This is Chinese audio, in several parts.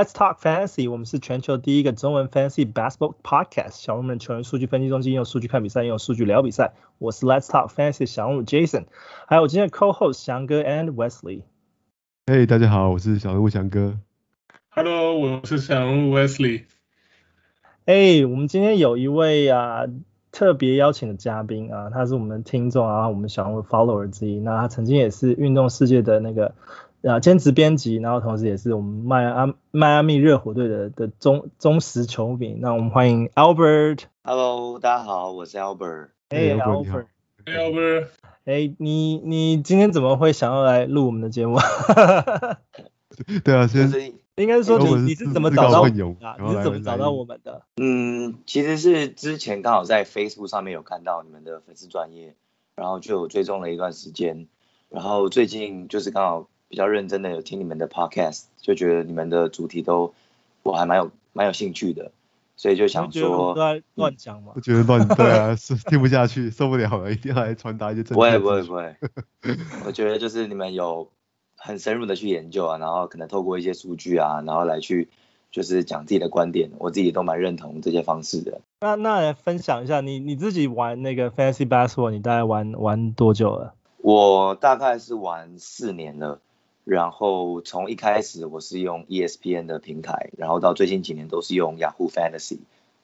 Let's Talk Fantasy，我们是全球第一个中文 Fantasy Basketball Podcast，小人物们球员数据分析中心，用数据看比赛，用数据聊比赛。我是 Let's Talk Fantasy 小人物 Jason，还有我今天的 Co-host 翔哥 and Wesley。嘿，大家好，我是小人物翔哥。Hello，我是小人物 Wesley。哎，我们今天有一位啊特别邀请的嘉宾啊，他是我们听众啊，我们小人物 Follower 之一，那他曾经也是运动世界的那个。啊，兼职编辑，然后同时也是我们迈阿迈阿密热火队的的忠忠实球迷。那我们欢迎 Albert。Hello，大家好，我是 Albert。哎，Albert。哎，Albert。哎，你你今天怎么会想要来录我们的节目？对啊，先 应该是说你你是怎么找到啊？你是怎么找到我们的？嗯，其实是之前刚好在 Facebook 上面有看到你们的粉丝专业，然后就有追踪了一段时间，然后最近就是刚好。比较认真的有听你们的 podcast，就觉得你们的主题都我还蛮有蛮有兴趣的，所以就想说都在乱讲嘛，不觉得乱对啊，是听不下去，受不了了，一定要来传达一些正确。不会不会不会，我觉得就是你们有很深入的去研究啊，然后可能透过一些数据啊，然后来去就是讲自己的观点，我自己都蛮认同这些方式的。那那来分享一下，你你自己玩那个 Fantasy Basketball，你大概玩玩多久了？我大概是玩四年了。然后从一开始我是用 ESPN 的平台，然后到最近几年都是用 Yahoo Fantasy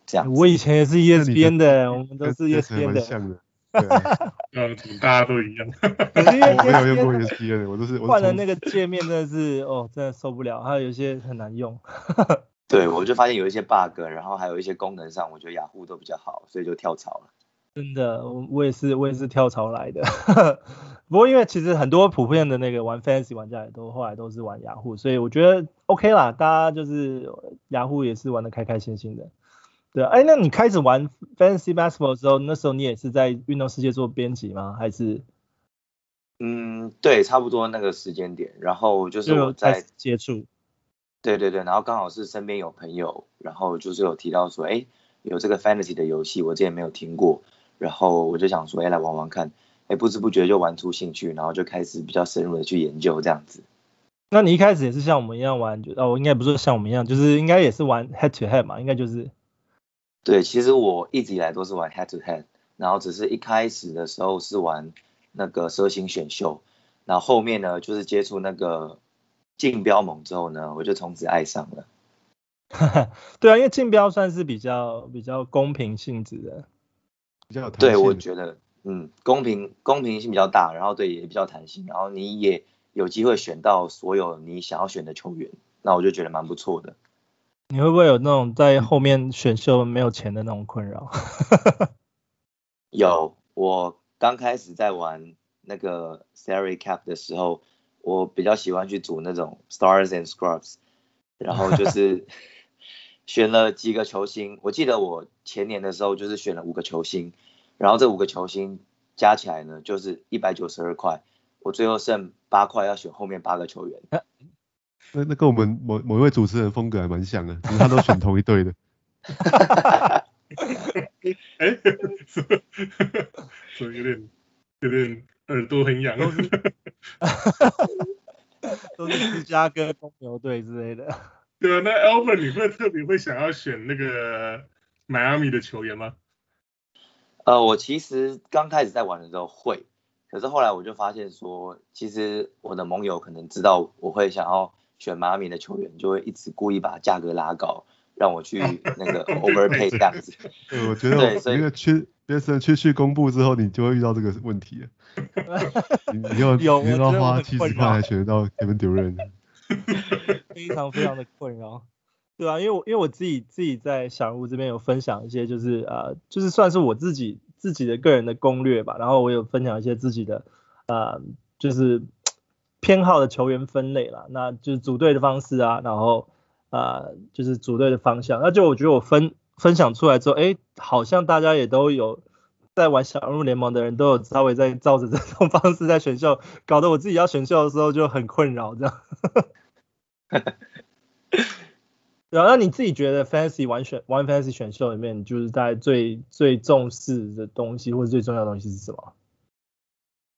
这样。我以前也是 ESPN 的，我们都是 ESPN 的。像的，嗯，大家都一样。我没有用过 ESPN，我都是换了那个界面，真的是哦，真的受不了，还有一些很难用。对，我就发现有一些 bug，然后还有一些功能上，我觉得雅虎都比较好，所以就跳槽了。真的，我我也是我也是跳槽来的。不过因为其实很多普遍的那个玩 Fantasy 玩家也都后来都是玩雅虎，所以我觉得 OK 啦，大家就是雅虎也是玩的开开心心的。对啊，哎，那你开始玩 Fantasy Basketball 的时候，那时候你也是在运动世界做编辑吗？还是？嗯，对，差不多那个时间点，然后就是我在接触。对对对，然后刚好是身边有朋友，然后就是有提到说，哎，有这个 Fantasy 的游戏，我之前没有听过。然后我就想说，哎，来玩玩看，哎，不知不觉就玩出兴趣，然后就开始比较深入的去研究这样子。那你一开始也是像我们一样玩，就哦，应该不是像我们一样，就是应该也是玩 head to head 嘛，应该就是。对，其实我一直以来都是玩 head to head，然后只是一开始的时候是玩那个蛇形选秀，然后后面呢就是接触那个竞标盟之后呢，我就从此爱上了。对啊，因为竞标算是比较比较公平性质的。比较对，我觉得，嗯，公平公平性比较大，然后对也比较弹性，然后你也有机会选到所有你想要选的球员，那我就觉得蛮不错的。你会不会有那种在后面选秀没有钱的那种困扰？有，我刚开始在玩那个 Salary Cap 的时候，我比较喜欢去组那种 Stars and Scrubs，然后就是。选了几个球星，我记得我前年的时候就是选了五个球星，然后这五个球星加起来呢就是一百九十二块，我最后剩八块要选后面八个球员。那那跟我们某某一位主持人风格还蛮像的，他都选同一队的。哎，所以有点有点耳朵很痒。都是芝加哥公牛队之类的。对啊，那 Albert 你会特别会想要选那个迈阿密的球员吗？呃，我其实刚开始在玩的时候会，可是后来我就发现说，其实我的盟友可能知道我会想要选迈阿密的球员，就会一直故意把价格拉高，让我去那个 overpay 这样子。对，我觉得对，所以那个缺缺生缺去公布之后，你就会遇到这个问题了。你你要你要花七十块才选得到 Kevin Durant。非常非常的困扰，对啊，因为我因为我自己自己在小人物这边有分享一些，就是呃，就是算是我自己自己的个人的攻略吧，然后我有分享一些自己的呃，就是 偏好的球员分类啦，那就是组队的方式啊，然后呃，就是组队的方向，那就我觉得我分分享出来之后，哎，好像大家也都有在玩小人物联盟的人都有稍微在照着这种方式在选秀，搞得我自己要选秀的时候就很困扰这样。然后，那你自己觉得 Fancy 玩选玩 Fancy 选秀里面，就是在最最重视的东西，或者最重要的东西是什么？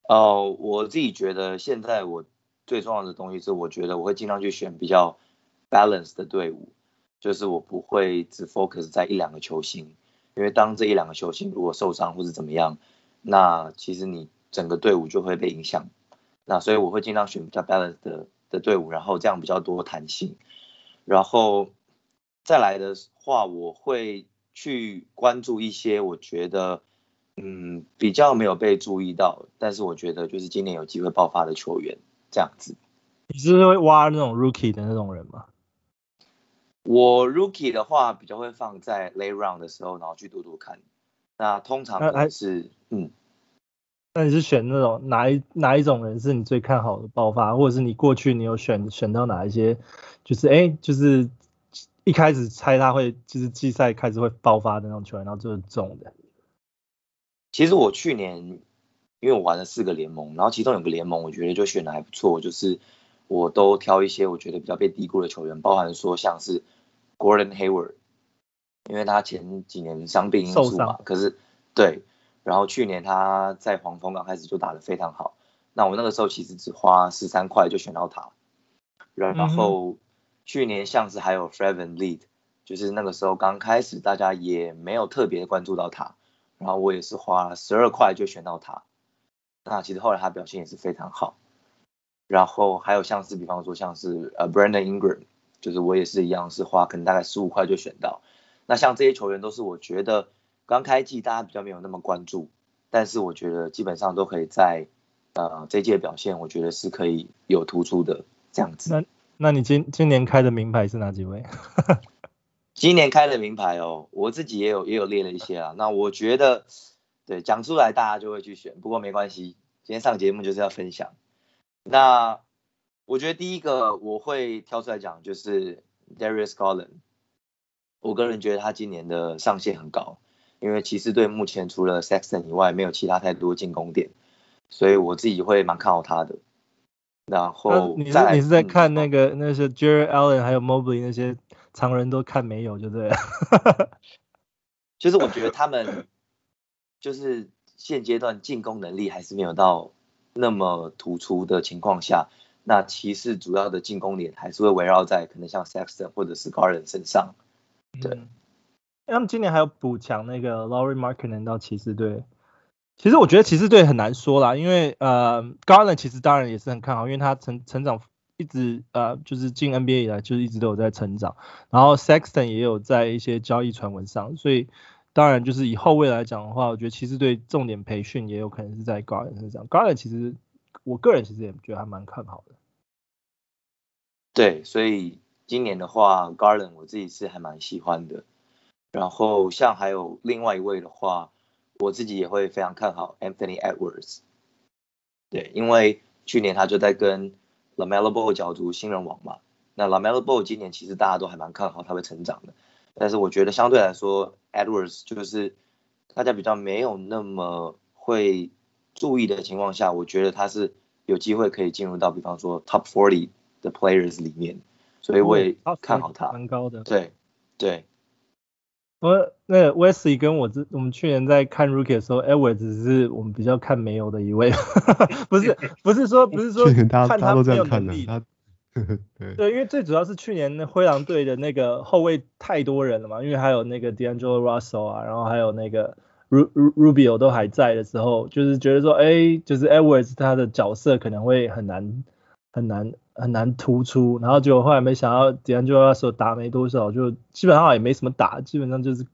哦、我自己觉得现在我最重要的东西是，我觉得我会尽量去选比较 balance 的队伍，就是我不会只 focus 在一两个球星，因为当这一两个球星如果受伤或者怎么样，那其实你整个队伍就会被影响。那所以我会尽量选比较 balanced 的的队伍，然后这样比较多弹性。然后再来的话，我会去关注一些我觉得嗯比较没有被注意到，但是我觉得就是今年有机会爆发的球员这样子。你是会挖那种 rookie 的那种人吗？我 rookie 的话比较会放在 late round 的时候，然后去读读看。那通常还是嗯。那你是选那种哪一哪一种人是你最看好的爆发，或者是你过去你有选选到哪一些，就是哎、欸，就是一开始猜他会就是季赛开始会爆发的那种球员，然后就是中的。其实我去年因为我玩了四个联盟，然后其中有个联盟我觉得就选的还不错，就是我都挑一些我觉得比较被低估的球员，包含说像是 Gordon Hayward，因为他前几年伤病因素嘛，可是对。然后去年他在黄蜂刚开始就打得非常好，那我那个时候其实只花十三块就选到他。然后去年像是还有 Fred VanVleet，就是那个时候刚开始大家也没有特别关注到他，然后我也是花十二块就选到他。那其实后来他表现也是非常好。然后还有像是比方说像是呃 Brandon Ingram，就是我也是一样是花可能大概十五块就选到。那像这些球员都是我觉得。刚开季大家比较没有那么关注，但是我觉得基本上都可以在呃这届表现，我觉得是可以有突出的这样子。那那你今今年开的名牌是哪几位？今年开的名牌哦，我自己也有也有列了一些啊。那我觉得对讲出来大家就会去选，不过没关系，今天上节目就是要分享。那我觉得第一个我会挑出来讲就是 Darius Garland，我个人觉得他今年的上限很高。因为骑士队目前除了 Sexton 以外，没有其他太多进攻点，所以我自己会蛮看好他的。然后你是你是在看那个、嗯、那些 Jarrett Allen 还有 Mobley 那些常人都看没有，就对了。就是我觉得他们 就是现阶段进攻能力还是没有到那么突出的情况下，那骑士主要的进攻点还是会围绕在可能像 Sexton 或者是 Garland 身上，对。嗯他们今年还有补强那个 Lauri Markkanen 到骑士队。其实我觉得骑士队很难说啦，因为呃 Garland 其实当然也是很看好，因为他成成长一直呃就是进 NBA 以来就是一直都有在成长，然后 Sexton 也有在一些交易传闻上，所以当然就是以后卫来讲的话，我觉得骑士队重点培训也有可能是在 Garland 身上。Garland 其实我个人其实也觉得还蛮看好的。对，所以今年的话，Garland 我自己是还蛮喜欢的。然后像还有另外一位的话，我自己也会非常看好 Anthony Edwards。对，因为去年他就在跟 LaMelo Ball 角逐新人王嘛。那 LaMelo Ball 今年其实大家都还蛮看好他会成长的，但是我觉得相对来说，Edwards 就是大家比较没有那么会注意的情况下，我觉得他是有机会可以进入到比方说 Top 40的 Players 里面，所以我也看好他。蛮高的。对，对。我那 Wesley 跟我之我们去年在看 Rookie 的时候，Edwards 只是我们比较看没有的一位，不是不是说不是说看他没有能力，对对，因为最主要是去年那灰狼队的那个后卫太多人了嘛，因为还有那个 D'Angelo Russell 啊，然后还有那个 Rubio 都还在的时候，就是觉得说，哎，就是 Edwards 他的角色可能会很难很难。很难突出，然后结果后来没想到，D'Angelo Russell 打没多少，就基本上也没什么打，基本上就是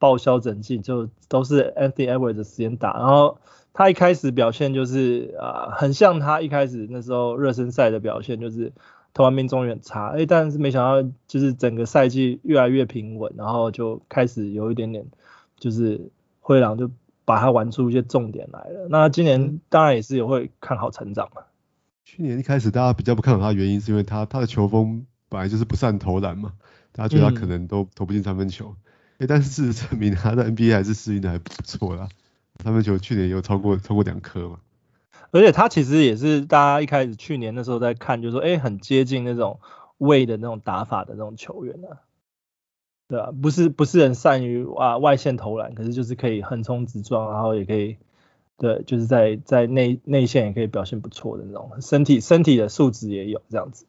报销整季，就都是 Anthony Edwards 的时间打。然后他一开始表现就是啊、呃，很像他一开始那时候热身赛的表现，就是投篮命中率很差，哎，但是没想到就是整个赛季越来越平稳，然后就开始有一点点就是灰狼就把他玩出一些重点来了。那今年当然也是也会看好成长嘛。去年一开始大家比较不看好他的原因，是因为他他的球风本来就是不善投篮嘛，大家觉得他可能都投不进三分球。哎、嗯，但是事实证明他在 NBA 还是适应的还不错啦，三分球去年有超过超过两颗嘛。而且他其实也是大家一开始去年的时候在看，就是说哎很接近那种位的那种打法的那种球员啊，对吧、啊？不是不是很善于啊外线投篮，可是就是可以横冲直撞，然后也可以。对，就是在在内内线也可以表现不错的那种，身体身体的素质也有这样子。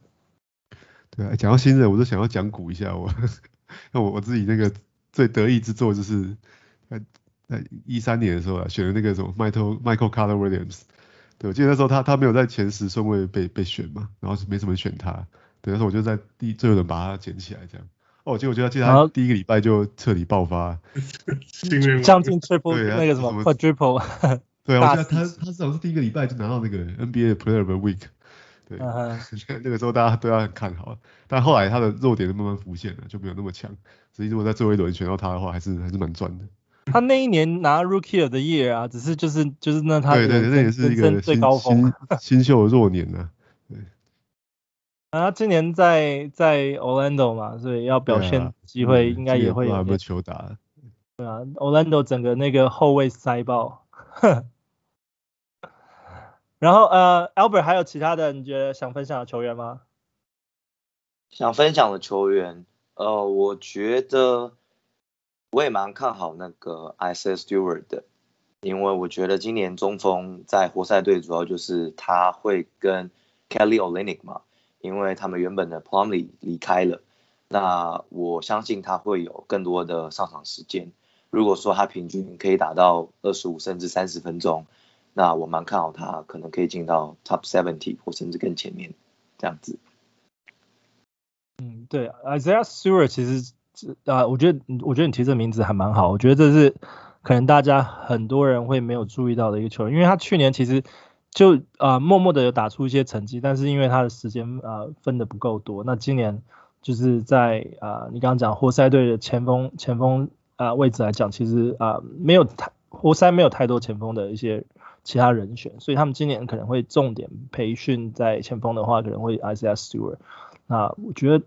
对啊，讲到新人，我都想要讲古一下我，那我我自己那个最得意之作就是在在一三年的时候啊，选了那个什么 Michael Michael Carter Williams。对，我记得那时候他他没有在前十顺位被被选嘛，然后是没什么人选他。对，那时候我就在第最后轮把他捡起来这样。哦，结果我觉得记得他第一个礼拜就彻底爆发，将近 triple 那个什么 quadruple。对啊，我记得他他至少是第一个礼拜就拿到那个 NBA Player of the Week。对，那个时候大家都要很看好，但后来他的弱点就慢慢浮现了，就没有那么强。所以如果在最后一轮选到他的话，还是还是蛮赚的。他那一年拿 Rookie of the Year 啊，只是就是就是那他对对，那也是一个最高峰 新秀的弱年呢。对。啊，今年在在 Orlando 嘛，所以要表现机会应该也会有。还没有球打。对啊，Orlando 整个那个后卫塞爆。然后呃，Albert 还有其他的你觉得想分享的球员吗？想分享的球员，呃，我觉得。我也蛮看好那个 Isaiah Stewart 的，因为我觉得今年中锋在活塞队主要就是他会跟 Kelly Olynyk 嘛，因为他们原本的 Plumlee 离开了，那我相信他会有更多的上场时间。如果说他平均可以打到二十五甚至三十分钟，那我蛮看好他可能可以进到 Top Seventy 或甚至更前面这样子。嗯，对，Isaiah Stewart 其实。啊，我觉得，我觉得你提这名字还蛮好。我觉得这是可能大家很多人会没有注意到的一个球员，因为他去年其实就啊默默的有打出一些成绩，但是因为他的时间啊分的不够多。那今年就是在啊你刚刚讲活塞队的前锋前锋啊位置来讲，其实啊没有太活塞没有太多前锋的一些其他人选，所以他们今年可能会重点培训在前锋的话，可能会 ICS Stewart。那我觉得。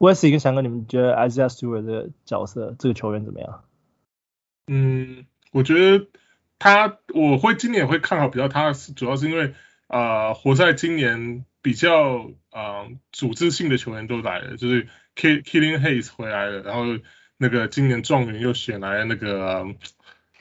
Wesley 跟翔哥，你们觉得 Isaiah Stewart 这个角色，这个球员怎么样？嗯，我觉得他，我会今年会看好比较他，主要是因为啊、呃，活塞今年比较啊、呃、组织性的球员都来了，就是 Killian Hayes 回来了，然后那个今年状元又选来那个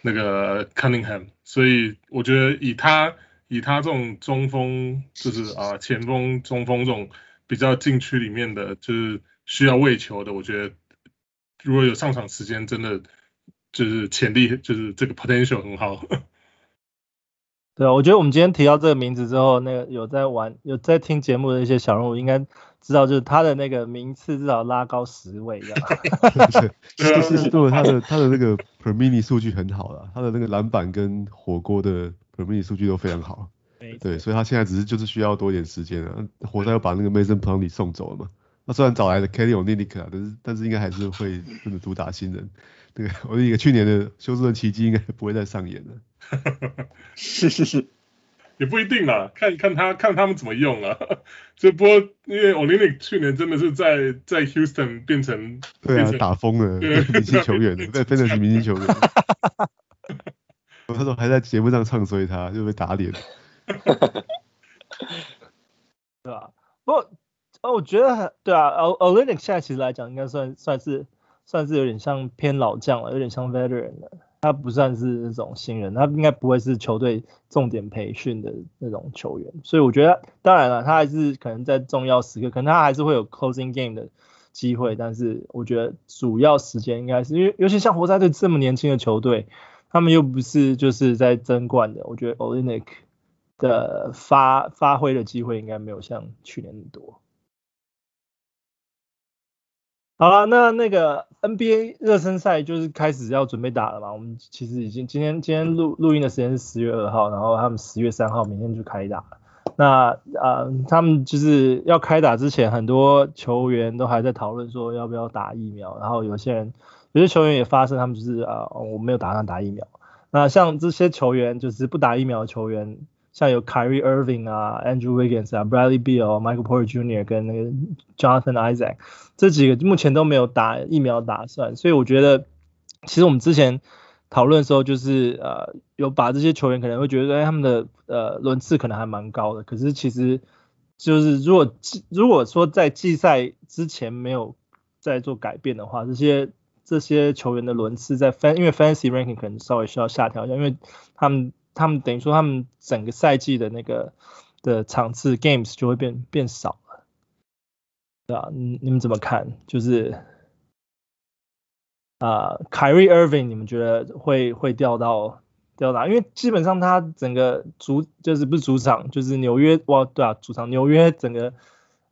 那个 Cunningham，所以我觉得以他以他这种中锋，就是啊、前锋中锋这种比较禁区里面的，就是。需要喂球的，我觉得如果有上场时间，真的就是潜力，就是这个 potential 很好。对啊，我觉得我们今天提到这个名字之后，那个有在玩、有在听节目的一些小人物应该知道，就是他的那个名次至少拉高十位，这样。对，是对他的他的那个 per minute 数据很好了，他的那个篮板跟火锅的 per minute 数据都非常好。对，所以他现在只是就是需要多一点时间啊。活塞又把那个 Mason Plumlee 送走了嘛。那虽然找来了 Kelly Olynyk 啊，但是但是应该还是会真的独打新人。那个我一个去年的休斯顿奇迹应该不会再上演了。是 是是，也不一定啊，看看他看他们怎么用啊。这波因为 Olynyk 去年真的是在在 Houston 变成对啊打疯了，明星球员，对，真的是明星球员。我那时候还在节目上唱衰他，就被打脸。对吧？不过。哦，我觉得很对啊，Olynyk 现在其实来讲，应该算算是算是有点像偏老将了，有点像 veteran 的，他不算是那种新人，他应该不会是球队重点培训的那种球员，所以我觉得当然了，他还是可能在重要时刻，可能他还是会有 closing game 的机会，但是我觉得主要时间应该是因为，尤其像活塞队这么年轻的球队，他们又不是就是在争冠的，我觉得 Olynyk 的发发挥的机会应该没有像去年那么多。好了，那那个 NBA 热身赛就是开始要准备打了嘛。我们其实已经今天今天录录音的时间是十月二号，然后他们十月三号明天就开打了。那呃，他们就是要开打之前，很多球员都还在讨论说要不要打疫苗。然后有些人有些球员也发声，他们就是啊、我没有打算打疫苗。那像这些球员就是不打疫苗的球员。像有 Kyrie Irving 啊，Andrew Wiggins 啊，Bradley Beal、Michael Porter Jr. 跟那个 Jonathan Isaac 这几个目前都没有打疫苗打算，所以我觉得其实我们之前讨论的时候就是呃有把这些球员可能会觉得哎他们的呃轮次可能还蛮高的，可是其实就是如果如果说在季赛之前没有再做改变的话，这些这些球员的轮次在 fan 因为 Fantasy Ranking 可能稍微需要下调一下，因为他们。他们等于说，他们整个赛季的那个的场次 games 就会变变少了。对啊，你你们怎么看？就是啊，凯瑞·厄文，你们觉得会会掉到掉到？因为基本上他整个主就是不是主场，就是纽约哇，对啊，主场纽约整个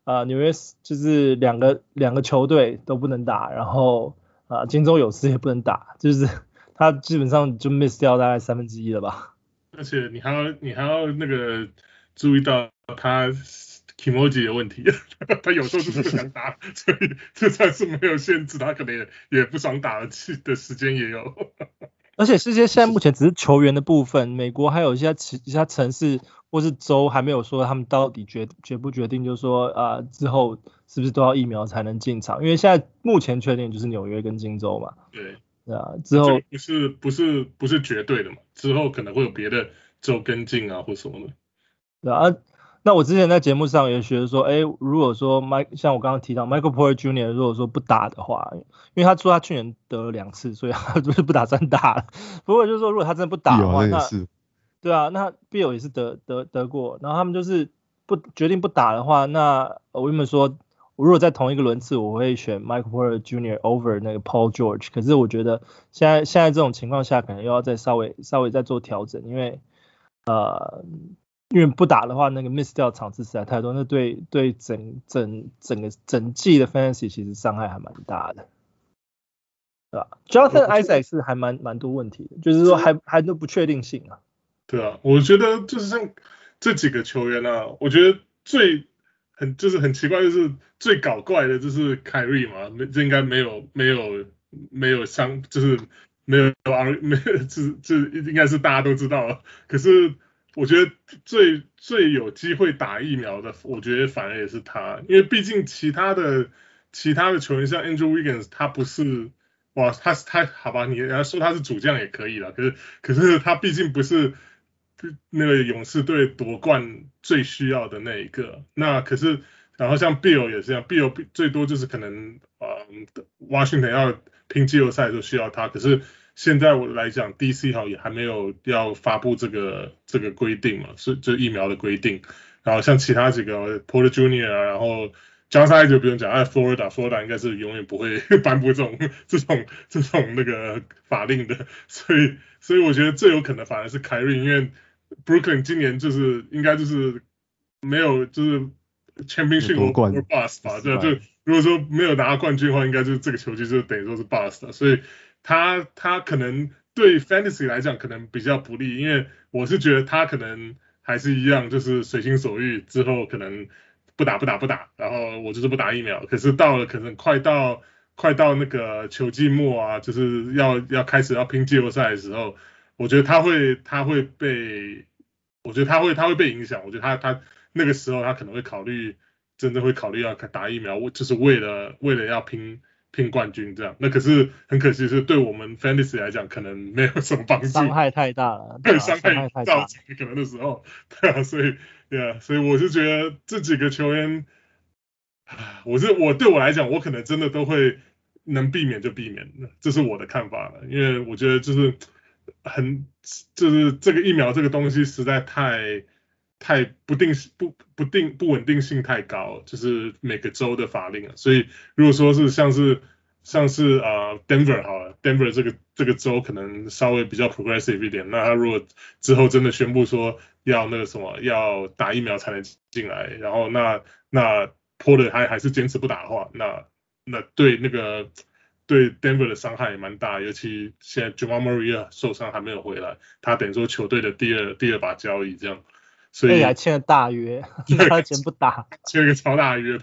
啊纽约就是两个两个球队都不能打，然后啊金州勇士也不能打，就是他基本上就 miss 掉大概三分之一了吧。而且你还要你还要那个注意到他 Kimoji 的问题，他有时候就是不想打，所以就算是没有限制，他可能也也不想打的去的时间也有。而且世界现在目前只是球员的部分，美国还有一些其其他城市或是州还没有说他们到底决决不决定，就是说啊、呃、之后是不是都要疫苗才能进场？因为现在目前确定就是纽约跟金州嘛。对。啊，之后不是不是不是绝对的嘛，之后可能会有别的州跟进啊或什么的。对啊，那我之前在节目上也学说，哎，如果说麦像我刚刚提到 Michael Porter Jr. 如果说不打的话，因为他说他去年得了两次，所以 他就是不打算打了。不过就是说，如果他真的不打的话，那对啊，那 Bill 也是得得得过，然后他们就是不决定不打的话，那我跟你们说。我如果在同一个轮次，我会选 Michael Porter Jr. over 那个 Paul George。可是我觉得现在现在这种情况下，可能又要再稍微稍微再做调整，因为呃，因为不打的话，那个 miss 掉场次实在太多，那对对整整整个整季的 fantasy 其实伤害还蛮大的，对吧？Jonathan Isaac 是还蛮蛮多问题的，就是说还还都不确定性啊。对啊，我觉得就是像这几个球员啊，我觉得最。很就是很奇怪，就是最搞怪的就是凯瑞嘛，没这应该没有没有没有伤，就是没有没有这这应该是大家都知道。可是我觉得最最有机会打疫苗的，我觉得反而也是他，因为毕竟其他的其他的球员像 Andrew Wiggins，他不是哇，他是他好吧，你要说他是主将也可以了，可是可是他毕竟不是。那个勇士队夺冠最需要的那一个，那可是，然后像 Bill 也是这样，Bill 最多就是可能呃，Washington 要拼季后赛就需要他，可是现在我来讲，DC 好也还没有要发布这个这个规定嘛，是这疫苗的规定，然后像其他几个 Porter Junior 啊，然后 Johnson 就不用讲，哎，Florida，Florida 应该是永远不会 颁布这种这种这种那个法令的，所以所以我觉得最有可能反而是 Kyrie，因为 Brooklyn 今年就是应该就是没有就是 championship or bust 吧，对，就如果说没有拿到冠军的话，应该就是这个球季就等于说是 bust，所以他他可能对 fantasy 来讲可能比较不利，因为我是觉得他可能还是一样，就是随心所欲之后可能不打不打不打，然后我就是不打疫苗，可是到了可能快到快到那个球季末啊，就是要要开始要拼季后赛的时候。我觉得他会，他会被，我觉得他会，他会被影响。我觉得他，他那个时候他可能会考虑，真的会考虑要打疫苗，就是为了，为了要拼拼冠军这样。那可是很可惜，是对我们 fantasy 来讲，可能没有什么帮助。伤害太大了，对，伤害造成可能的时候，对啊，所以，对啊，所以我是觉得这几个球员，我是我对我来讲，我可能真的都会能避免就避免，这是我的看法了，因为我觉得就是。很就是这个疫苗这个东西实在太太不定不不定不稳定性太高，就是每个州的法令啊，所以如果说是像是像是啊、Denver 好了，Denver 这个这个州可能稍微比较 progressive 一点，那他如果之后真的宣布说要那个什么要打疫苗才能进来，然后那那 Porter 还还是坚持不打的话，那那对那个。对 Denver 的伤害也蛮大，尤其现在 Jamal Murray 受伤还没有回来，他等于说球队的第二第二把交椅这样，所以还签了大约，他钱不打，签了个超大约，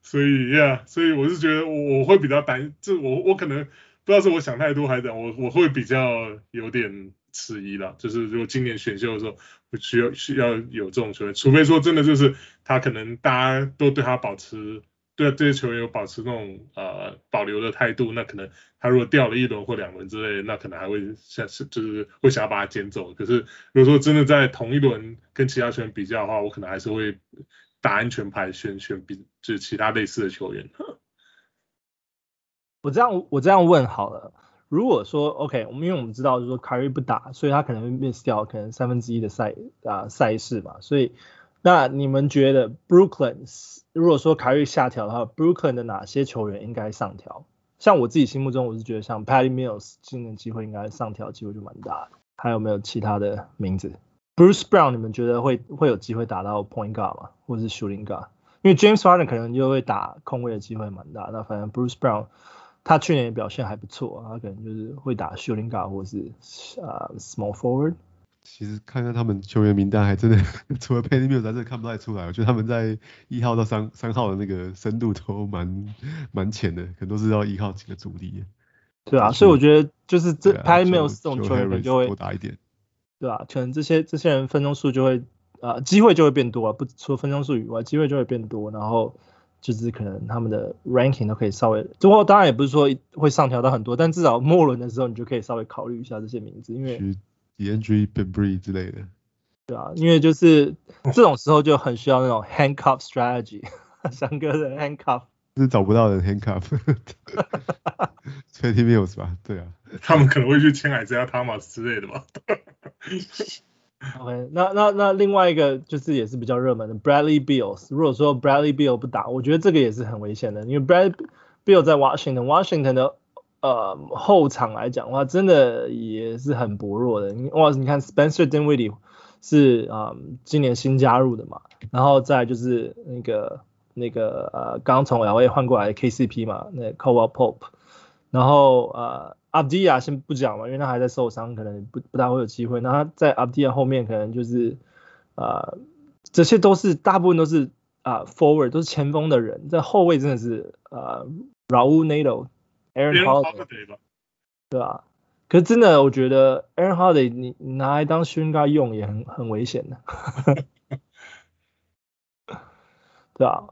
所以 Yeah，所以我是觉得我我会比较担，就我我可能不知道是我想太多还是怎样，我我会比较有点迟疑了，就是如果今年选秀的时候，我需要需要有这种球员，除非说真的就是他可能大家都对他保持。对这些球员有保持那种呃保留的态度，那可能他如果掉了一轮或两轮之类，那可能还会像是就是会想要把他捡走。可是如果说真的在同一轮跟其他球员比较的话，我可能还是会打安全牌，选选比就是其他类似的球员。我这样我这样问好了，如果说 OK，我们因为我们知道就是说凯瑞不打，所以他可能会 miss 掉可能三分之一的赛啊赛事嘛，所以。那你们觉得 Brooklyn 如果说凯瑞下调的话，Brooklyn 的哪些球员应该上调？像我自己心目中，我是觉得像 Patty Mills 今年机会应该上调机会就蛮大的。还有没有其他的名字？Bruce Brown 你们觉得会会有机会打到 Point Guard 吗？或者是 Shooting Guard？因为 James Harden 可能就会打控卫的机会蛮大。那反正 Bruce Brown 他去年表现还不错，他可能就是会打 Shooting Guard 或是呃 Small Forward。其实看看他们球员名单，还真的 除了 Patty Mills，真的看不太出来。我觉得他们在一号到三三号的那个深度都蛮蛮浅的，可能都是要依靠几个主力。对啊，所以我觉得就是这 Patty Mills 这种球员就会多打一点。对啊，可能这些这些人分钟数就会啊、呃，机会就会变多啊，不除了分钟数以外，机会就会变多，然后就是可能他们的 ranking 都可以稍微，最后当然也不是说会上调到很多，但至少末轮的时候你就可以稍微考虑一下这些名字，因为。DeAndre Bembry 之类的，对啊，因为就是这种时候就很需要那种 handcuff strategy，三哥的 handcuff 是找不到的 handcuff，Patty Mills 吧？对啊，他们可能会去签 Isaiah Thomas 之类的吧。OK，那那那另外一个就是也是比较热门的 Bradley b e a l s 如果说 Bradley Beal 不打，我觉得这个也是很危险的，因为 Bradley Beal 在 Washington，Washington 的。呃，后场来讲的话，真的也是很薄弱的。哇，你看 Spencer Dinwiddie 是啊、呃，今年新加入的嘛，然后再就是那个那个呃，刚从 LA 换过来的 KCP 嘛，那 Caldwell Pope，然后呃，Avdija 先不讲嘛，因为他还在受伤，可能不不大会有机会。那他在 Avdija 后面可能就是呃，这些都是大部分都是啊、呃、Forward 都是前锋的人，在后卫真的是呃 Raul Neto。Aaron Holiday 吧，对啊，可是真的，我觉得 Aaron Holiday 你拿来当 shooting guard 用也很很危险的，对啊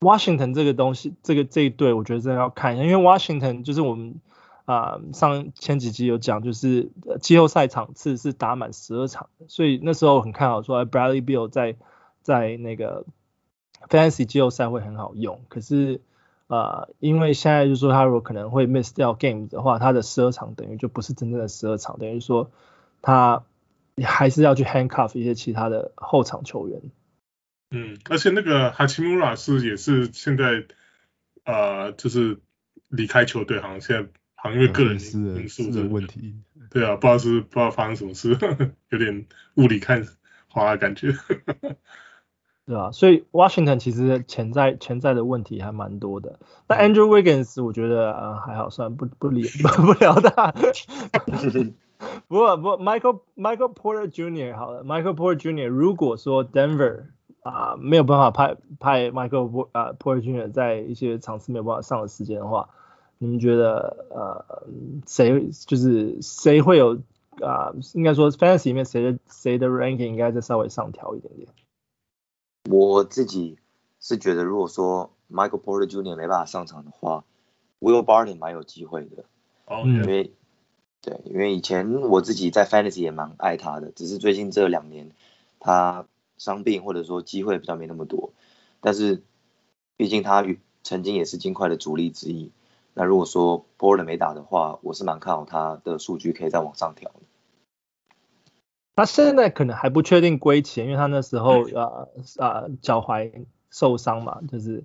，Washington 这个东西，这个这一队，我觉得真的要看一下，因为 Washington 就是我们啊、呃、上前几集有讲，就是季后赛场次是打满十二场，所以那时候很看好说 Bradley Beal 在在那个 Fantasy 季后赛会很好用，可是。呃，因为现在就是说他如果可能会 miss 掉 game 的话，他的十二场等于就不是真正的十二场，等于说他还是要去 handcuff 一些其他的后场球员。嗯，而且那个哈奇穆拉是也是现在呃就是离开球队，好像现在好像因为个人因素的问题。对啊，不知道是不知道发生什么事，有点雾里看花的感觉。对啊，所以 Washington 其实潜在潜在的问题还蛮多的。那 Andrew Wiggins 我觉得啊还好，算不不理不 不聊他。不过不过 Michael Michael Porter Jr. 好了，Michael Porter Jr. 如果说 Denver 啊、呃、没有办法派派 Michael 啊 Porter Jr. 在一些场次没有办法上的时间的话，你们觉得呃谁就是谁会有啊、呃、应该说 Fantasy 里面谁的谁的 ranking 应该再稍微上调一点点？我自己是觉得，如果说 Michael Porter Jr. 没办法上场的话，Will Barton 蛮有机会的。因为对，因为以前我自己在 Fantasy 也蛮爱他的，只是最近这两年他伤病或者说机会比较没那么多。但是毕竟他曾经也是金块的主力之一。那如果说 Porter 没打的话，我是蛮看好他的数据可以再往上调的。他现在可能还不确定归期，因为他那时候呃呃脚踝受伤嘛，就是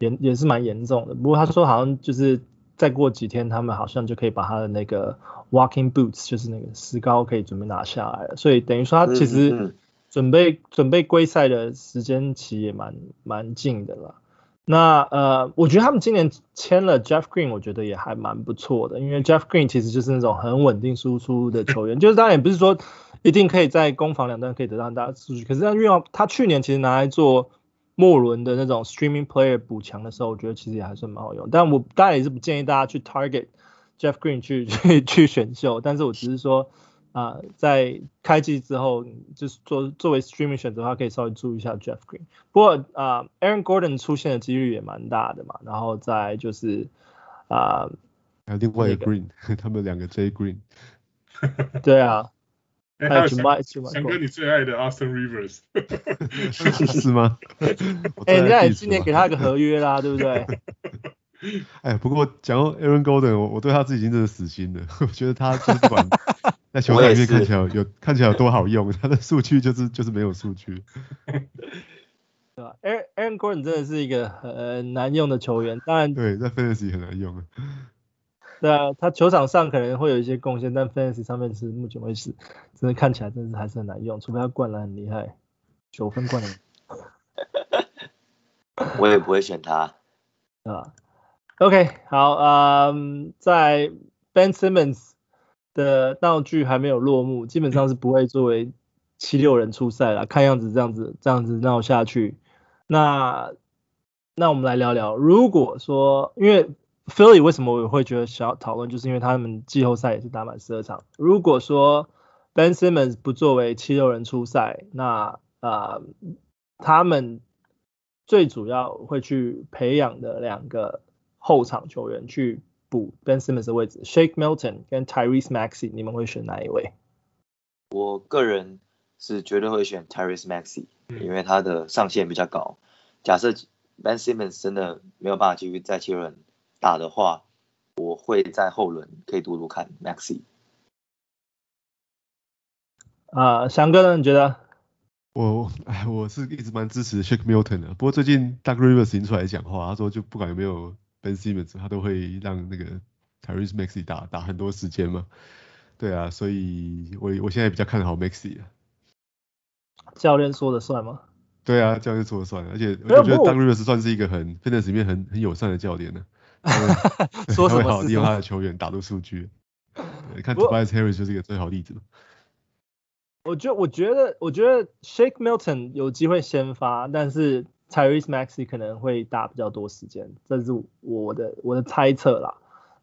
也也是蛮严重的。不过他说好像就是再过几天，他们好像就可以把他的那个 walking boots，就是那个石膏可以准备拿下来了。所以等于说他其实准备准备归赛的时间期也蛮蛮近的了。那呃，我觉得他们今年签了 Jeff Green，我觉得也还蛮不错的，因为 Jeff Green 其实就是那种很稳定输出的球员，就是当然也不是说。一定可以在攻防两端可以得到很大的数据，可是他运用他去年其实拿来做末轮的那种 streaming player 补强的时候，我觉得其实也还算蛮好用。但我当然也是不建议大家去 target Jeff Green 去 去去选秀，但是我只是说啊、呃，在开季之后，就是作作为 streaming 选择的话，可以稍微注意一下 Jeff Green。不过啊、呃、，Aaron Gordon 出现的几率也蛮大的嘛，然后再就是啊，还有另外一个 Green，、那个、他们两个 J Green，对啊。哎，还有翔哥，你最爱的 Austin Rivers，是吗？哎、欸，人家也今年给他一个合约啦，对不对？哎，不过讲到 Aaron Golden，我我对他自己已经真的死心了。我觉得他就是不管在球场里面看起来有看起来有多好用，他的数据就是就是没有数据。对吧？Aaron Aaron Gordon 真的是一个很难用的球员，当然对，在 Fantasy 很难用啊。对啊，他球场上可能会有一些贡献，但 Fantasy 上面是目前为止真的看起来真的是还是很难用，除非他灌篮很厉害，九分灌篮。我也不会选他。啊，OK，好，嗯，在 Ben Simmons 的闹剧还没有落幕，基本上是不会作为七六人出赛了。看样子这样子这样子闹下去，那那我们来聊聊，如果说因为 Philly 为什么我会觉得需要讨论，就是因为他们季后赛也是打满十二场。如果说 Ben Simmons 不作为七六人出赛，那啊、呃，他们最主要会去培养的两个后场球员去补 Ben Simmons 的位置，Shake Milton 跟 Tyrese Maxey，你们会选哪一位？我个人是绝对会选 Tyrese Maxey，因为他的上限比较高。假设 Ben Simmons 真的没有办法继续在七六人打的话，我会在后轮可以读读看 Maxey。啊、呃，翔哥呢？你觉得？我哎，我是一直蛮支持 Shake Milton 的，不过最近 Doug Rivers 已经出来讲话，他说就不管有没有 Ben Simmons，他都会让那个 Tyrese Maxey 打打很多时间嘛。对啊，所以我我现在比较看好 Maxey 啊。教练说的算吗？对啊，教练说的算，而且我觉得 Doug Rivers 算是一个很 Fitness 里面很很友善的教练呢。说什好利用他的球员打入数据。看 Tobias Harris 就是一个最好例子。我觉我觉得我觉得 Shake Milton 有机会先发，但是 Tyrese Maxey 可能会打比较多时间，这是我的我的猜测啦。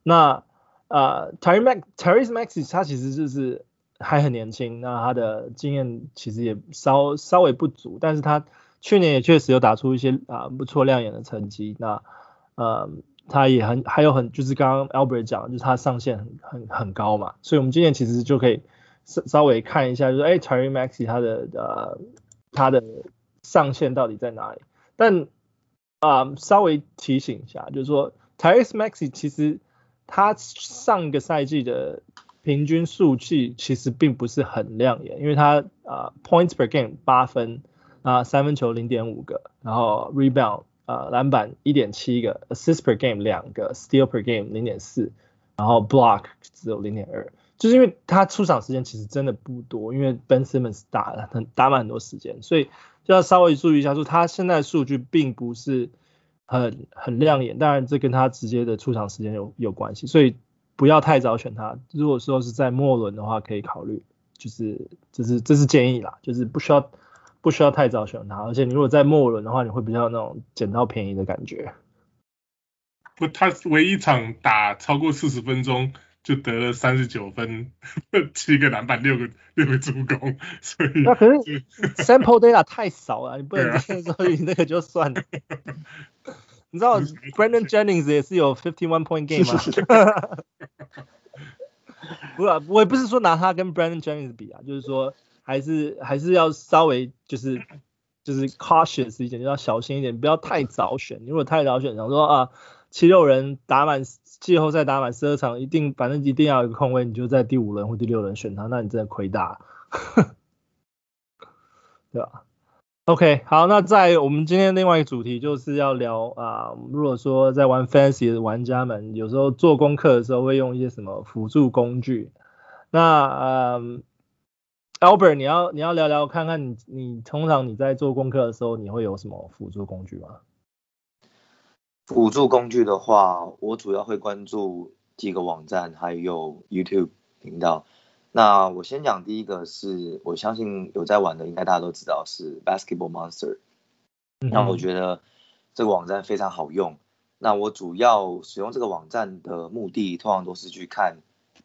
那呃 Tyrese Max Tyrese Maxey 他其实就是还很年轻，那他的经验其实也稍稍微不足，但是他去年也确实有打出一些啊、呃、不错亮眼的成绩。那呃他也很还有很就是刚刚 Albert 讲，就是他上限很很很高嘛，所以我们今年其实就可以。稍稍微看一下，就是哎，Tyrese Maxey 他的呃他的上限到底在哪里？但啊、稍微提醒一下，就是说 Tyrese Maxey 其实他上个赛季的平均数据其实并不是很亮眼，因为他啊、points per game 八分啊三分球零点五个，然后 rebound、呃、篮板一点七个，assist per game 两个，steal per game 零点四，然后 block 只有零点二。就是因为他出场时间其实真的不多，因为 Ben Simmons 打了很打满很多时间，所以就要稍微注意一下，说他现在数据并不是很很亮眼，当然这跟他直接的出场时间有有关系，所以不要太早选他。如果说是在末轮的话，可以考虑，就是这是这是建议啦，就是不需要不需要太早选他，而且你如果在末轮的话，你会比较那种捡到便宜的感觉。不，他唯一一场打超过四十分钟。就得了三十九分，七个篮板，六个六个助攻，所以那可是 sample data 太少了，你不能说你那个就算了。你知道 Brandon Jennings 也是有 fifty one point game 吗？不是，我也不是说拿他跟 Brandon Jennings 比啊，就是说还是还是要稍微就是就是 cautious 一点，就要小心一点，不要太早选。如果太早选，想说啊。七六人打满季后赛打满十二场，一定反正一定要有个空位，你就在第五轮或第六轮选他，那你真的亏大，对吧？OK，好，那在我们今天另外一个主题就是要聊啊，如果说在玩 Fantasy 的玩家们，有时候做功课的时候会用一些什么辅助工具，那嗯，Albert，你要你要聊聊看看你你通常你在做功课的时候，你会有什么辅助工具吗？辅助工具的话，我主要会关注几个网站，还有 YouTube 频道。那我先讲第一个是，我相信有在玩的，应该大家都知道是 Basketball Monster。那我觉得这个网站非常好用。那我主要使用这个网站的目的，通常都是去看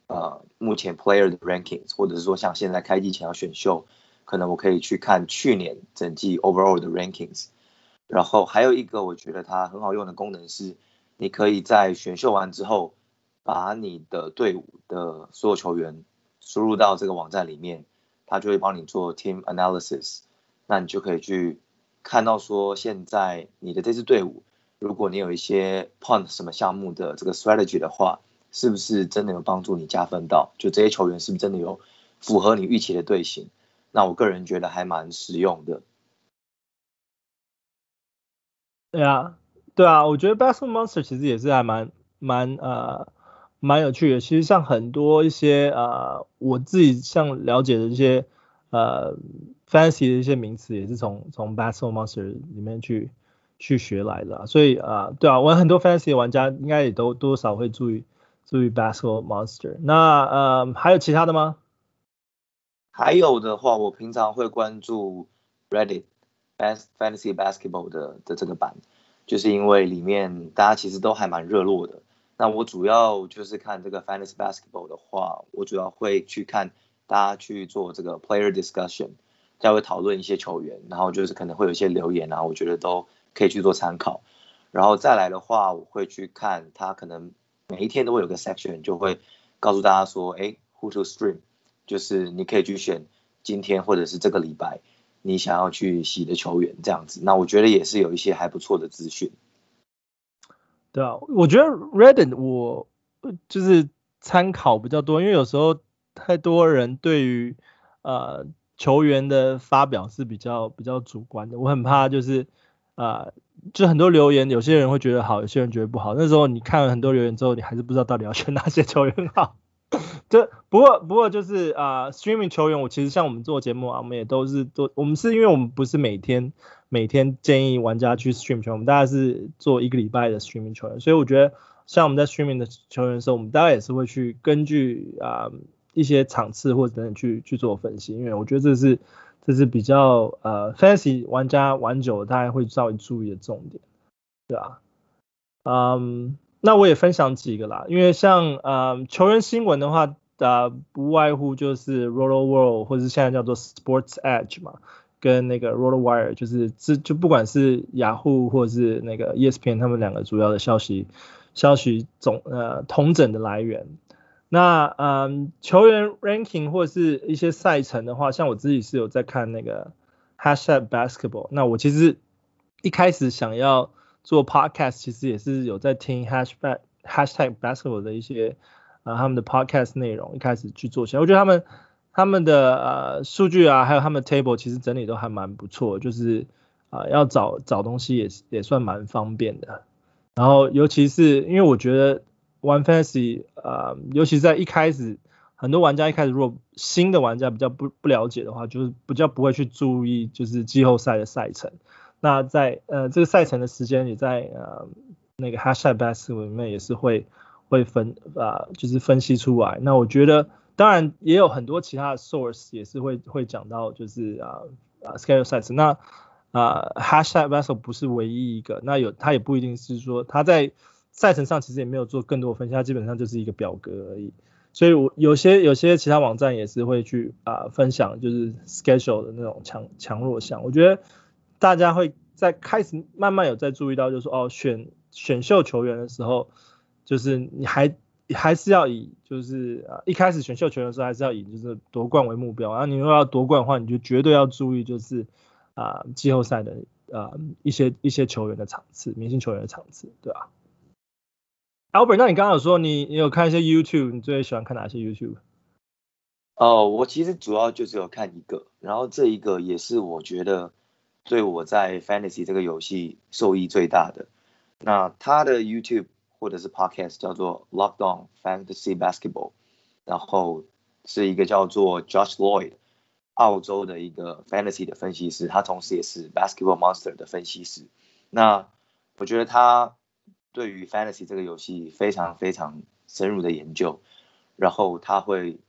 呃目前 Player 的 Rankings，或者是说像现在开季前要选秀，可能我可以去看去年整季 Overall 的 Rankings。然后还有一个我觉得它很好用的功能是，你可以在选秀完之后，把你的队伍的所有球员输入到这个网站里面，它就会帮你做 team analysis。那你就可以去看到说，现在你的这支队伍，如果你有一些 point 什么项目的这个 strategy 的话，是不是真的有帮助你加分到？就这些球员是不是真的有符合你预期的队形。那我个人觉得还蛮实用的。对啊，对啊，我觉得 Basketball Monster 其实也是还蛮蛮呃蛮有趣的。其实像很多一些呃我自己像了解的一些呃 fancy 的一些名词，也是从从 Basketball Monster 里面去去学来的。所以啊、呃，对啊，我很多 fancy 玩家应该也都多少会注意注意 Basketball Monster。那呃还有其他的吗？还有的话，我平常会关注 Reddit。Bas Fantasy Basketball 的的这个版，就是因为里面大家其实都还蛮热络的。那我主要就是看这个 Fantasy Basketball 的话，我主要会去看大家去做这个 Player Discussion，大家会讨论一些球员，然后就是可能会有一些留言啊，我觉得都可以去做参考。然后再来的话，我会去看他可能每一天都会有个 section，就会告诉大家说，哎，Who to stream，就是你可以去选今天或者是这个礼拜。你想要去洗的球员这样子，那我觉得也是有一些还不错的资讯。对啊，我觉得 Reddit 我就是参考比较多，因为有时候太多人对于呃球员的发表是比较比较主观的，我很怕就是啊、就很多留言，有些人会觉得好，有些人觉得不好。那时候你看了很多留言之后，你还是不知道到底要选哪些球员好。这不过不过就是啊、，streaming 球员，我其实像我们做节目啊，我们也都是做，我们是因为我们不是每天每天建议玩家去 stream 球员，我们大概是做一个礼拜的 streaming 球员，所以我觉得像我们在 streaming 的球员的时候，我们大概也是会去根据啊、一些场次或者等等去去做分析，因为我觉得这是这是比较呃 fancy 玩家玩久了，大家会稍微注意的重点，对吧？嗯。那我也分享几个啦，因为像呃球员新闻的话，呃不外乎就是 Roto World 或者是现在叫做 Sports Edge 嘛，跟那个 Roto Wire 就是这就不管是雅虎或者是那个 ESPN 他们两个主要的消息消息总呃同整的来源。那嗯、球员 ranking 或者是一些赛程的话，像我自己是有在看那个 Hashtag Basketball，那我其实一开始想要。做 podcast 其实也是有在听 hashtag hashtag basketball 的一些啊他们的 podcast 内容，一开始去做起来，我觉得他们他们的呃数据啊，还有他们的 table 其实整理都还蛮不错，就是啊、呃、要找找东西也也算蛮方便的。然后尤其是因为我觉得玩 fantasy 啊、呃，尤其在一开始很多玩家一开始如果新的玩家比较不不了解的话，就是比较不会去注意就是季后赛的赛程。那在呃这个赛程的时间也在呃那个 hashtag basketball 里面也是会会分啊、呃、就是分析出来。那我觉得当然也有很多其他的 source 也是会会讲到就是啊啊 schedule 赛程。那啊、呃、hashtag basketball 不是唯一一个，那有它也不一定是说它在赛程上其实也没有做更多分析，它基本上就是一个表格而已。所以我有些有些其他网站也是会去啊、分享就是 schedule 的那种强强弱项。我觉得。大家会在开始慢慢有在注意到，就是说哦，选选秀球员的时候，就是你还还是要以就是啊一开始选秀球员的时候还是要以就是夺冠为目标，然后你如果要夺冠的话，你就绝对要注意就是啊季后赛的啊一些一些球员的场次，明星球员的场次，对吧？Albert，那你刚刚有说你你有看一些 YouTube，你最喜欢看哪些 YouTube？哦，我其实主要就只有看一个，然后这一个也是我觉得。对我在 Fantasy 这个游戏受益最大的，那他的 YouTube 或者是 Podcast 叫做 Lockdown Fantasy Basketball，然后是一个叫做 Josh Lloyd，澳洲的一个 Fantasy 的分析师，他同时也是 Basketball Monster 的分析师。那我觉得他对于 Fantasy 这个游戏非常非常深入的研究，然后他会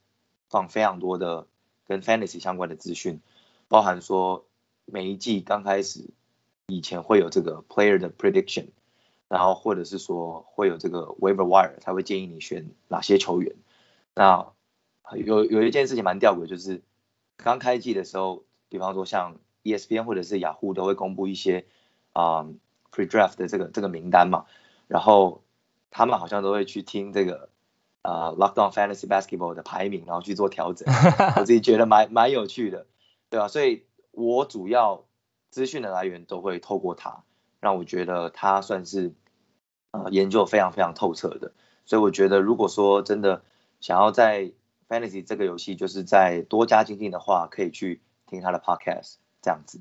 放非常多的跟 Fantasy 相关的资讯，包含说。每一季刚开始以前会有这个 player 的 prediction，然后或者是说会有这个 waiver wire，他会建议你选哪些球员。那有有一件事情蛮吊诡，就是刚开季的时候，比方说像 ESPN 或者是雅虎都会公布一些啊、pre-draft 的这个这个名单嘛，然后他们好像都会去听这个啊、uh, Locked On Fantasy Basketball 的排名，然后去做调整。我自己觉得蛮蛮有趣的，对吧、啊？所以。我主要资讯的来源都会透过他，让我觉得他算是呃研究非常非常透彻的，所以我觉得如果说真的想要在 Fantasy 这个游戏，就是在多加精进的话，可以去听他的 Podcast 这样子。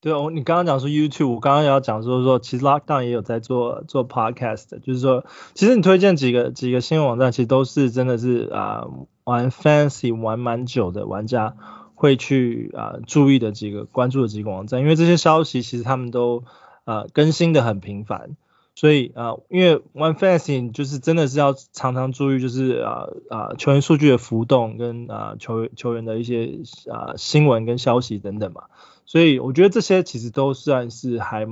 对哦，你刚刚讲说 YouTube，我刚刚也要讲说说，其实 Lockdown 也有在做做 Podcast，就是说，其实你推荐几个几个新闻网站，其实都是真的是啊、玩 Fantasy 玩蛮久的玩家会去啊、注意的几个关注的几个网站，因为这些消息其实他们都啊、呃、更新的很频繁，所以啊、因为玩 Fantasy 就是真的是要常常注意，就是啊啊、球员数据的浮动跟啊、呃、球球员的一些啊、新闻跟消息等等嘛。所以我觉得这些其实都算是还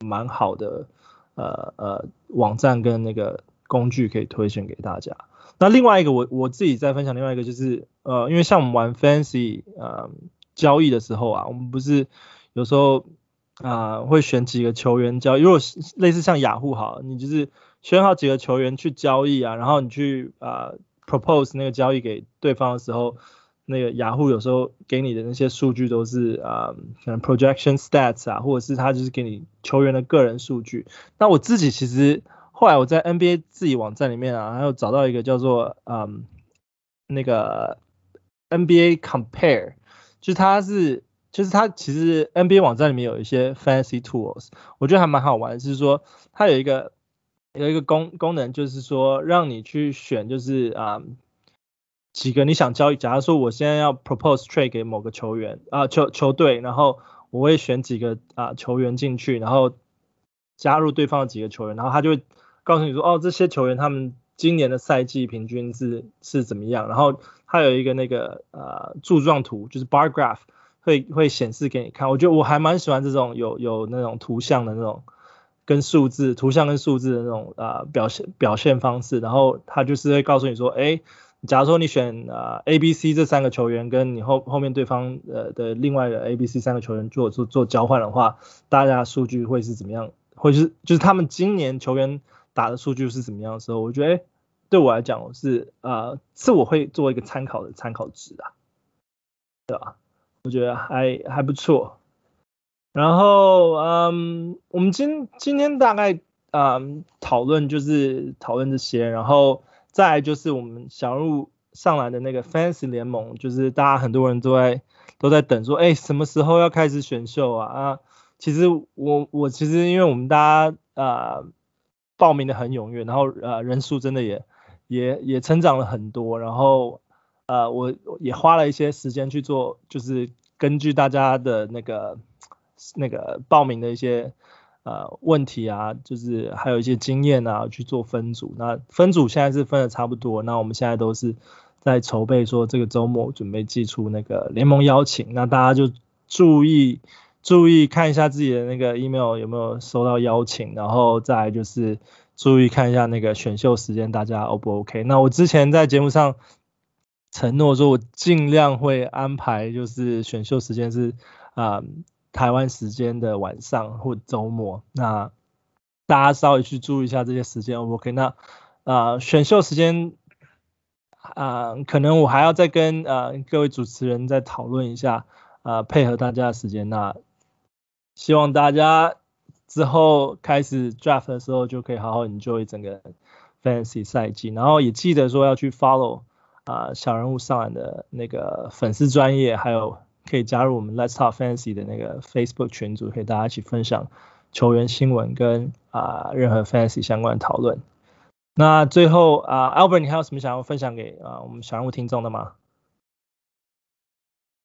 蛮好的，呃呃网站跟那个工具可以推荐给大家。那另外一个我我自己在分享另外一个就是，呃因为像我们玩 Fancy 呃交易的时候啊，我们不是有时候啊、会选几个球员交，如果类似像雅虎好，你就是选好几个球员去交易啊，然后你去啊、呃、propose 那个交易给对方的时候。那个雅虎有时候给你的那些数据都是啊，可能 projection stats 啊，或者是他就是给你球员的个人数据。那我自己其实后来我在 NBA 自己网站里面啊，还有找到一个叫做嗯那个 NBA Compare，就是它是就是它其实 NBA 网站里面有一些 fancy tools，我觉得还蛮好玩，就是说它有一个有一个功功能，就是说让你去选就是啊。几个你想交易？假如说我现在要 propose trade 给某个球员啊球球队，然后我会选几个啊球员进去，然后加入对方的几个球员，然后他就会告诉你说，哦，这些球员他们今年的赛季平均是是怎么样？然后他有一个那个呃柱状图，就是 bar graph 会会显示给你看。我觉得我还蛮喜欢这种有有那种图像的那种跟数字图像跟数字的那种啊、表现表现方式，然后他就是会告诉你说，哎。假如说你选呃 A、B、C 这三个球员，跟你后后面对方呃的另外的 A、B、C 三个球员做做做交换的话，大家数据会是怎么样？或是就是他们今年球员打的数据是怎么样的时候，我觉得哎，对我来讲是呃是我会做一个参考的参考值啊，对吧？我觉得还还不错。然后嗯，我们今今天大概嗯讨论就是讨论这些，然后。再就是我们小人物上来的那个 fans 联盟，就是大家很多人都在都在等说，哎，什么时候要开始选秀啊？啊，其实我我其实因为我们大家啊、呃、报名的很踊跃，然后呃人数真的也也也成长了很多，然后呃我也花了一些时间去做，就是根据大家的那个那个报名的一些。呃，问题啊，就是还有一些经验啊，去做分组。那分组现在是分的差不多，那我们现在都是在筹备，说这个周末准备寄出那个联盟邀请。那大家就注意注意看一下自己的那个 email 有没有收到邀请，然后再就是注意看一下那个选秀时间，大家 O 不 OK？那我之前在节目上承诺说，我尽量会安排，就是选秀时间是啊。台湾时间的晚上或周末，那大家稍微去注意一下这些时间，OK？那啊、呃，选秀时间啊、呃，可能我还要再跟、呃、各位主持人再讨论一下、呃，配合大家的时间。那希望大家之后开始 draft 的时候就可以好好 enjoy 整个 fantasy 赛季，然后也记得说要去 follow 啊、呃、小人物上篮的那个粉丝专业，还有。可以加入我们 Let's Talk Fantasy 的那个 Facebook 群组，可以大家一起分享球员新闻跟啊、呃、任何 Fantasy 相关的讨论。那最后啊、呃、Albert，你还有什么想要分享给啊、呃、我们小人物听众的吗？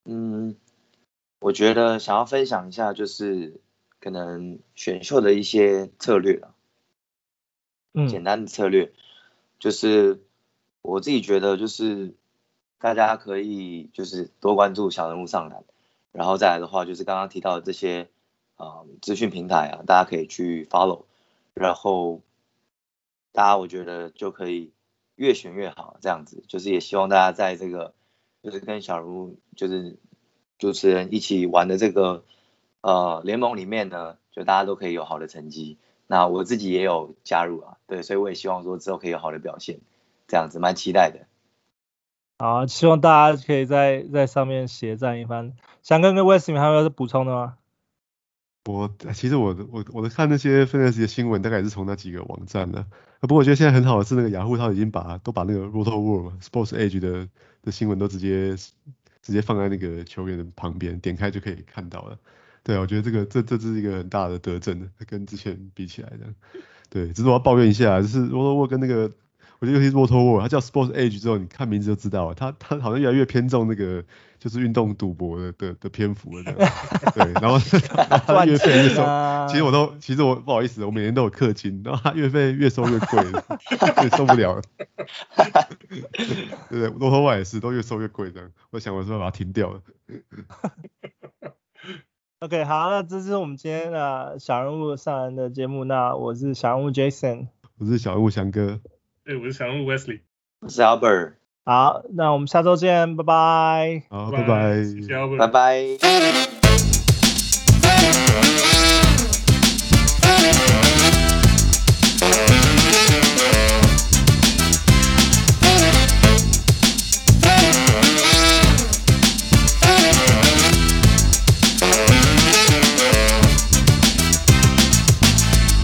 嗯，我觉得想要分享一下，就是可能选秀的一些策略嗯，简单的策略，就是我自己觉得就是。大家可以就是多关注小人物上篮，然后再来的话就是刚刚提到的这些啊资讯平台啊，大家可以去 follow，然后大家我觉得就可以越选越好，这样子就是也希望大家在这个就是跟小人物就是主持人一起玩的这个呃联盟里面呢，就大家都可以有好的成绩。那我自己也有加入啊，对，所以我也希望说之后可以有好的表现，这样子蛮期待的。好，希望大家可以在在上面协战一番。翔哥跟 Wes，你们还有要补充的吗？我其实我我我看那些 fantasy 的新闻，大概也是从那几个网站的。不过我觉得现在很好的是，那个雅虎它已经把都把那个 Roto World Sports Edge 的的新闻都直接直接放在那个球员的旁边，点开就可以看到了。对，我觉得这个这这是一个很大的德政，跟之前比起来的。对，只是我要抱怨一下，就是 Roto World 跟那个。我觉得尤其是 Roto World，它叫 Sports Edge 之后，你看名字就知道了，它它好像越来越偏重那个就是运动赌博的的的篇幅了，对，然后 它月费越收，其实我都其实我不好意思，我每年都有氪金，然后它月费越收越贵，越受不了了。对，Roto World 也是都越收越贵这样，我想我是不是把它停掉了。OK，好，那这是我们今天的小人物上篮的节目，那我是小人物 Jason，我是小人物翔哥。哎，我是小鹿 Wesley，我是 Albert。好，那我们下周见，拜拜。好，拜拜，拜拜。